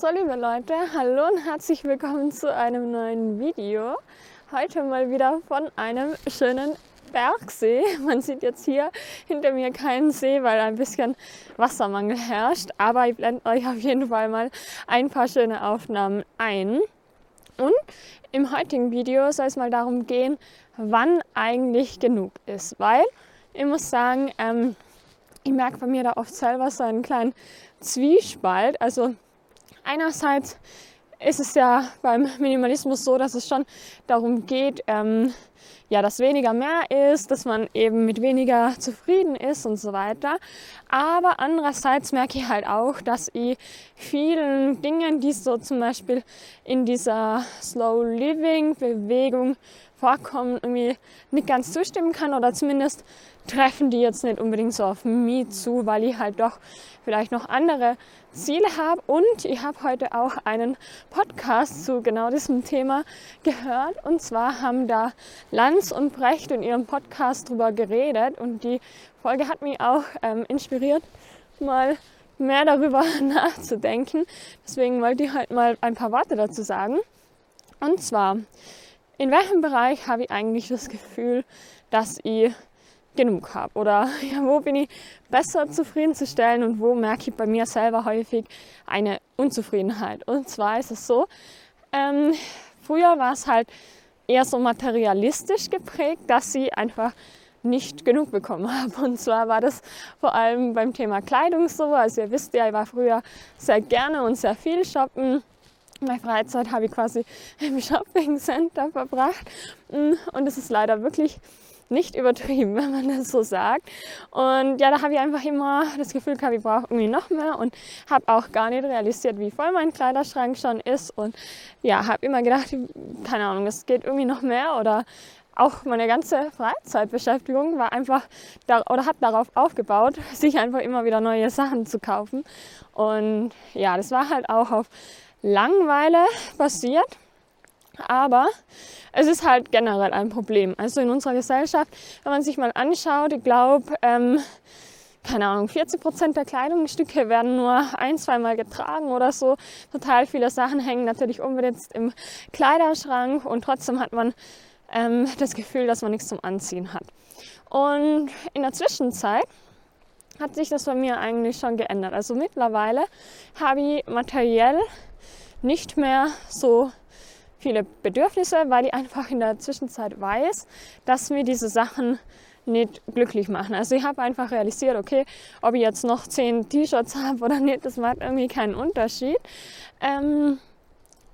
So, liebe Leute, hallo und herzlich willkommen zu einem neuen Video. Heute mal wieder von einem schönen Bergsee. Man sieht jetzt hier hinter mir keinen See, weil ein bisschen Wassermangel herrscht. Aber ich blende euch auf jeden Fall mal ein paar schöne Aufnahmen ein. Und im heutigen Video soll es mal darum gehen, wann eigentlich genug ist. Weil ich muss sagen, ähm, ich merke bei mir da oft selber so einen kleinen Zwiespalt. Also einerseits ist es ja beim Minimalismus so, dass es schon darum geht, ähm, ja, dass weniger mehr ist, dass man eben mit weniger zufrieden ist und so weiter. Aber andererseits merke ich halt auch, dass ich vielen Dingen, die so zum Beispiel in dieser Slow Living Bewegung vorkommen, irgendwie nicht ganz zustimmen kann oder zumindest treffen die jetzt nicht unbedingt so auf mich zu, weil ich halt doch vielleicht noch andere Ziele habe. Und ich habe heute auch einen Podcast zu genau diesem Thema gehört. Und zwar haben da Lanz und Brecht in ihrem Podcast drüber geredet. Und die Folge hat mich auch ähm, inspiriert, mal mehr darüber nachzudenken. Deswegen wollte ich heute mal ein paar Worte dazu sagen. Und zwar, in welchem Bereich habe ich eigentlich das Gefühl, dass ich genug habe? Oder ja, wo bin ich besser zufriedenzustellen und wo merke ich bei mir selber häufig eine Unzufriedenheit? Und zwar ist es so, ähm, früher war es halt eher so materialistisch geprägt, dass sie einfach nicht genug bekommen habe. Und zwar war das vor allem beim Thema Kleidung so. Also ihr wisst ja, ich war früher sehr gerne und sehr viel shoppen. Meine Freizeit habe ich quasi im Shopping Center verbracht. Und es ist leider wirklich nicht übertrieben, wenn man das so sagt. Und ja, da habe ich einfach immer das Gefühl gehabt, ich brauche irgendwie noch mehr und habe auch gar nicht realisiert, wie voll mein Kleiderschrank schon ist. Und ja, habe immer gedacht, keine Ahnung, es geht irgendwie noch mehr oder auch meine ganze Freizeitbeschäftigung war einfach da, oder hat darauf aufgebaut, sich einfach immer wieder neue Sachen zu kaufen. Und ja, das war halt auch auf Langweile basiert. Aber es ist halt generell ein Problem. Also in unserer Gesellschaft, wenn man sich mal anschaut, ich glaube, ähm, keine Ahnung, 40 Prozent der Kleidungsstücke werden nur ein, zweimal getragen oder so. Total viele Sachen hängen natürlich unbedingt im Kleiderschrank und trotzdem hat man ähm, das Gefühl, dass man nichts zum Anziehen hat. Und in der Zwischenzeit hat sich das bei mir eigentlich schon geändert. Also mittlerweile habe ich materiell nicht mehr so viele Bedürfnisse, weil ich einfach in der Zwischenzeit weiß, dass mir diese Sachen nicht glücklich machen. Also ich habe einfach realisiert, okay, ob ich jetzt noch zehn T-Shirts habe oder nicht, das macht irgendwie keinen Unterschied. Ähm,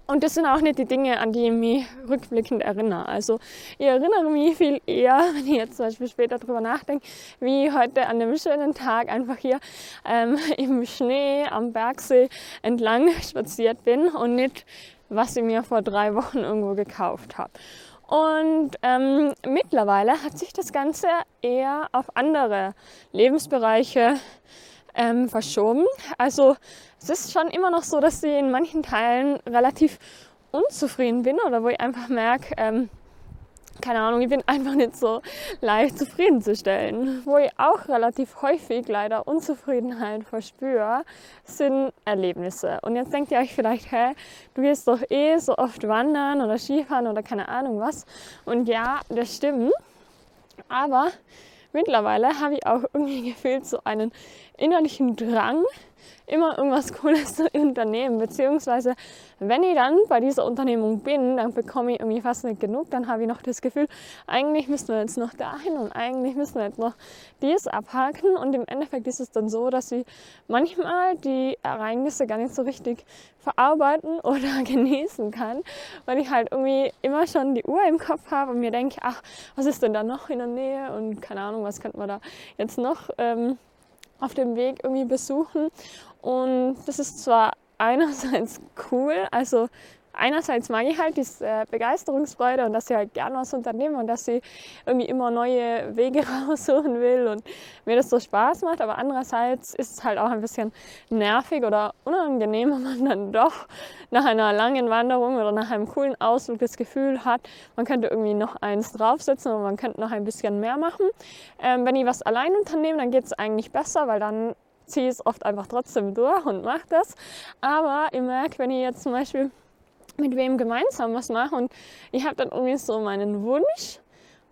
und das sind auch nicht die Dinge, an die ich mich rückblickend erinnere. Also ich erinnere mich viel eher, wenn ich jetzt zum Beispiel später darüber nachdenke, wie heute an dem schönen Tag einfach hier ähm, im Schnee am Bergsee entlang spaziert bin und nicht was ich mir vor drei Wochen irgendwo gekauft habe. Und ähm, mittlerweile hat sich das Ganze eher auf andere Lebensbereiche ähm, verschoben. Also es ist schon immer noch so, dass ich in manchen Teilen relativ unzufrieden bin oder wo ich einfach merke, ähm, keine Ahnung, ich bin einfach nicht so leicht zufriedenzustellen. Wo ich auch relativ häufig leider Unzufriedenheit verspüre, sind Erlebnisse. Und jetzt denkt ihr euch vielleicht, hä, du gehst doch eh so oft wandern oder Skifahren oder keine Ahnung was. Und ja, das stimmt. Aber mittlerweile habe ich auch irgendwie gefühlt so einen innerlichen Drang, immer irgendwas Cooles zu unternehmen. Beziehungsweise, wenn ich dann bei dieser Unternehmung bin, dann bekomme ich irgendwie fast nicht genug. Dann habe ich noch das Gefühl, eigentlich müssen wir jetzt noch dahin und eigentlich müssen wir jetzt noch dies abhaken. Und im Endeffekt ist es dann so, dass ich manchmal die Ereignisse gar nicht so richtig verarbeiten oder genießen kann, weil ich halt irgendwie immer schon die Uhr im Kopf habe und mir denke, ach, was ist denn da noch in der Nähe und keine Ahnung, was könnte man da jetzt noch ähm, auf dem Weg irgendwie besuchen. Und das ist zwar einerseits cool, also einerseits mag ich halt diese äh, Begeisterungsfreude und dass ich halt gerne was unternehme und dass ich irgendwie immer neue Wege raussuchen will und mir das so Spaß macht. Aber andererseits ist es halt auch ein bisschen nervig oder unangenehm, wenn man dann doch nach einer langen Wanderung oder nach einem coolen Ausflug das Gefühl hat, man könnte irgendwie noch eins draufsetzen und man könnte noch ein bisschen mehr machen. Ähm, wenn ich was allein unternehme, dann geht es eigentlich besser, weil dann ziehe es oft einfach trotzdem durch und mache das. Aber ich merke, wenn ich jetzt zum Beispiel mit wem gemeinsam was mache und ich habe dann irgendwie so meinen Wunsch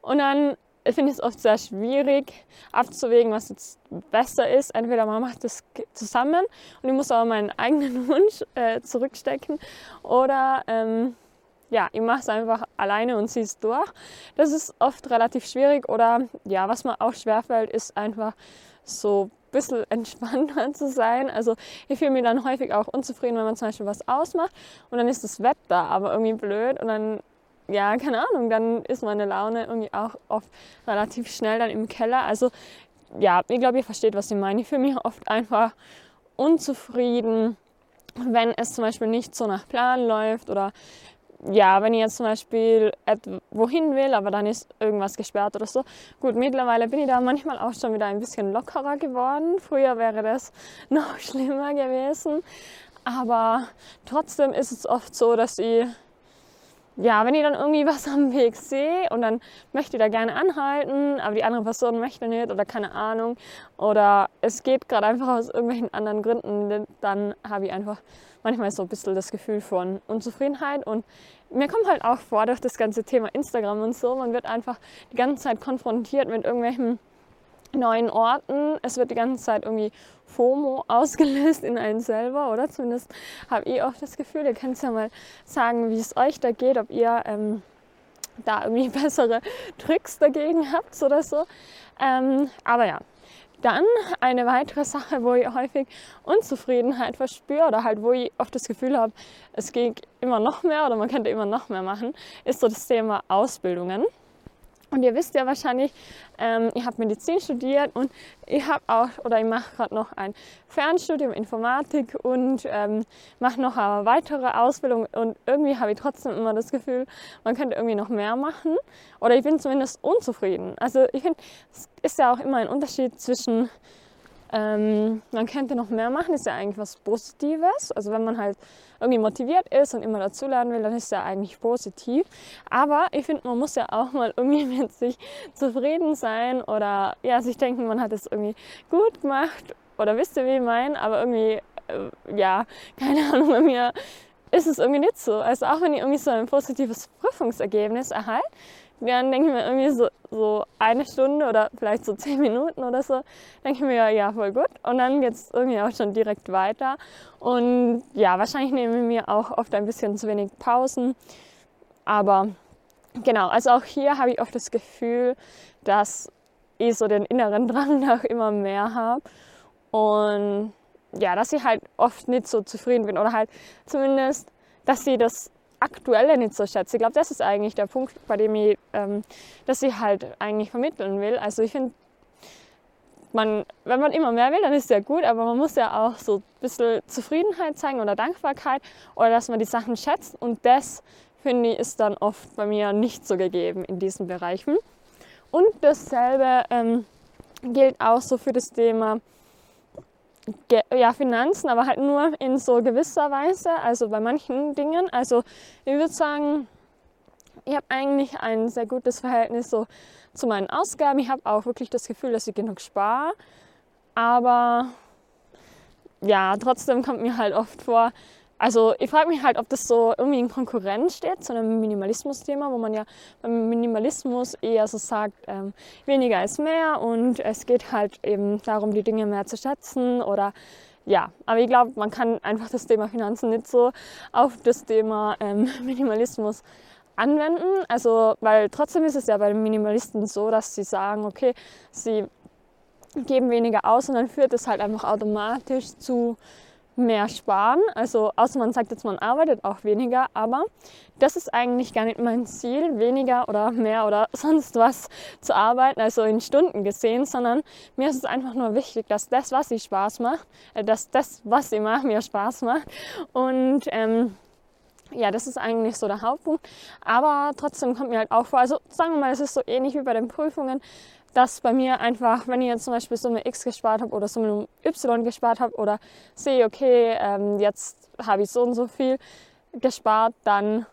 und dann finde ich es oft sehr schwierig abzuwägen, was jetzt besser ist. Entweder man macht das zusammen und ich muss aber meinen eigenen Wunsch äh, zurückstecken oder ähm, ja, ich mache es einfach alleine und ziehe es durch. Das ist oft relativ schwierig oder ja, was mir auch schwerfällt, ist einfach so bisschen entspannter zu sein. Also ich fühle mich dann häufig auch unzufrieden, wenn man zum Beispiel was ausmacht und dann ist das Wetter aber irgendwie blöd und dann ja, keine Ahnung, dann ist meine Laune irgendwie auch oft relativ schnell dann im Keller. Also ja, ich glaube, ihr versteht, was ich meine. Ich fühle mich oft einfach unzufrieden, wenn es zum Beispiel nicht so nach Plan läuft oder ja, wenn ich jetzt zum Beispiel wohin will, aber dann ist irgendwas gesperrt oder so. Gut, mittlerweile bin ich da manchmal auch schon wieder ein bisschen lockerer geworden. Früher wäre das noch schlimmer gewesen. Aber trotzdem ist es oft so, dass ich ja, wenn ich dann irgendwie was am Weg sehe und dann möchte ich da gerne anhalten, aber die andere Person möchte nicht oder keine Ahnung oder es geht gerade einfach aus irgendwelchen anderen Gründen, dann habe ich einfach manchmal so ein bisschen das Gefühl von Unzufriedenheit und mir kommt halt auch vor durch das ganze Thema Instagram und so, man wird einfach die ganze Zeit konfrontiert mit irgendwelchen neuen Orten. Es wird die ganze Zeit irgendwie FOMO ausgelöst in einen selber, oder? Zumindest habe ich auch das Gefühl. Ihr könnt ja mal sagen, wie es euch da geht, ob ihr ähm, da irgendwie bessere Tricks dagegen habt oder so. Ähm, aber ja, dann eine weitere Sache, wo ich häufig Unzufriedenheit verspüre oder halt wo ich oft das Gefühl habe, es geht immer noch mehr oder man könnte immer noch mehr machen, ist so das Thema Ausbildungen. Und ihr wisst ja wahrscheinlich, ähm, ich habe Medizin studiert und ich habe auch oder ich mache gerade noch ein Fernstudium Informatik und ähm, mache noch eine weitere Ausbildung und irgendwie habe ich trotzdem immer das Gefühl, man könnte irgendwie noch mehr machen oder ich bin zumindest unzufrieden. Also ich finde, es ist ja auch immer ein Unterschied zwischen ähm, man könnte noch mehr machen, ist ja eigentlich was Positives. Also wenn man halt irgendwie motiviert ist und immer dazulernen will, dann ist ja eigentlich positiv. Aber ich finde, man muss ja auch mal irgendwie mit sich zufrieden sein oder ja, sich denken, man hat es irgendwie gut gemacht oder wisst ihr, wie ich meine? Aber irgendwie, äh, ja, keine Ahnung, bei mir ist es irgendwie nicht so. Also auch wenn ich irgendwie so ein positives Prüfungsergebnis erhalte, dann denke ich mir irgendwie so, so eine Stunde oder vielleicht so zehn Minuten oder so, denke ich mir, ja, voll gut. Und dann geht es irgendwie auch schon direkt weiter. Und ja, wahrscheinlich nehme ich mir auch oft ein bisschen zu wenig Pausen. Aber genau, also auch hier habe ich oft das Gefühl, dass ich so den inneren Drang nach immer mehr habe. Und ja, dass ich halt oft nicht so zufrieden bin oder halt zumindest, dass sie das Aktuelle nicht so schätze. Ich glaube, das ist eigentlich der Punkt, bei dem ich, ähm, dass ich halt eigentlich vermitteln will. Also ich finde, man, wenn man immer mehr will, dann ist ja gut, aber man muss ja auch so ein bisschen Zufriedenheit zeigen oder Dankbarkeit oder dass man die Sachen schätzt und das, finde ich, ist dann oft bei mir nicht so gegeben in diesen Bereichen. Und dasselbe ähm, gilt auch so für das Thema ja, Finanzen, aber halt nur in so gewisser Weise, also bei manchen Dingen. Also ich würde sagen, ich habe eigentlich ein sehr gutes Verhältnis so zu meinen Ausgaben. Ich habe auch wirklich das Gefühl, dass ich genug spare. Aber ja, trotzdem kommt mir halt oft vor, also ich frage mich halt, ob das so irgendwie in Konkurrenz steht zu einem Minimalismus-Thema, wo man ja beim Minimalismus eher so sagt, ähm, weniger ist mehr und es geht halt eben darum, die Dinge mehr zu schätzen oder ja, aber ich glaube, man kann einfach das Thema Finanzen nicht so auf das Thema ähm, Minimalismus anwenden. Also, weil trotzdem ist es ja bei den Minimalisten so, dass sie sagen, okay, sie geben weniger aus und dann führt es halt einfach automatisch zu mehr sparen. Also außer man sagt jetzt, man arbeitet auch weniger, aber das ist eigentlich gar nicht mein Ziel, weniger oder mehr oder sonst was zu arbeiten, also in Stunden gesehen, sondern mir ist es einfach nur wichtig, dass das, was ich Spaß macht, äh, dass das, was ich mache, mir Spaß macht. Und ähm, ja, das ist eigentlich so der Hauptpunkt. Aber trotzdem kommt mir halt auch vor, also sagen wir mal, es ist so ähnlich wie bei den Prüfungen dass bei mir einfach, wenn ich jetzt zum Beispiel Summe X gespart habe oder Summe Y gespart habe oder sehe, okay, ähm, jetzt habe ich so und so viel gespart, dann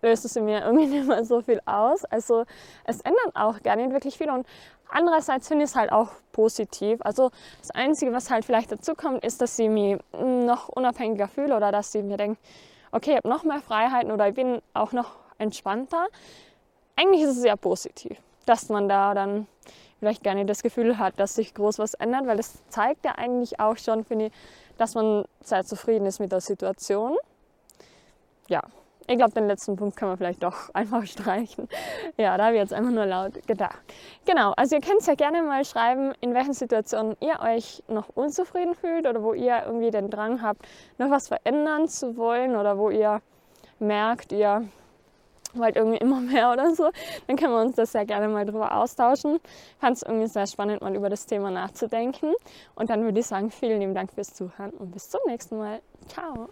löst es in mir irgendwie nicht mehr so viel aus. Also es ändert auch gar nicht wirklich viel und Andererseits finde ich es halt auch positiv. Also das Einzige, was halt vielleicht dazu kommt, ist, dass ich mich noch unabhängiger fühle oder dass ich mir denke, okay, ich habe noch mehr Freiheiten oder ich bin auch noch entspannter. Eigentlich ist es sehr positiv, dass man da dann vielleicht gar nicht das Gefühl hat, dass sich groß was ändert, weil das zeigt ja eigentlich auch schon, finde ich, dass man sehr zufrieden ist mit der Situation. Ja, ich glaube, den letzten Punkt kann man vielleicht doch einfach streichen. Ja, da habe ich jetzt einfach nur laut gedacht. Genau, also ihr könnt ja gerne mal schreiben, in welchen Situationen ihr euch noch unzufrieden fühlt oder wo ihr irgendwie den Drang habt, noch was verändern zu wollen oder wo ihr merkt, ihr wollt irgendwie immer mehr oder so, dann können wir uns das sehr gerne mal drüber austauschen. Fand es irgendwie sehr spannend, mal über das Thema nachzudenken. Und dann würde ich sagen, vielen lieben Dank fürs Zuhören und bis zum nächsten Mal. Ciao!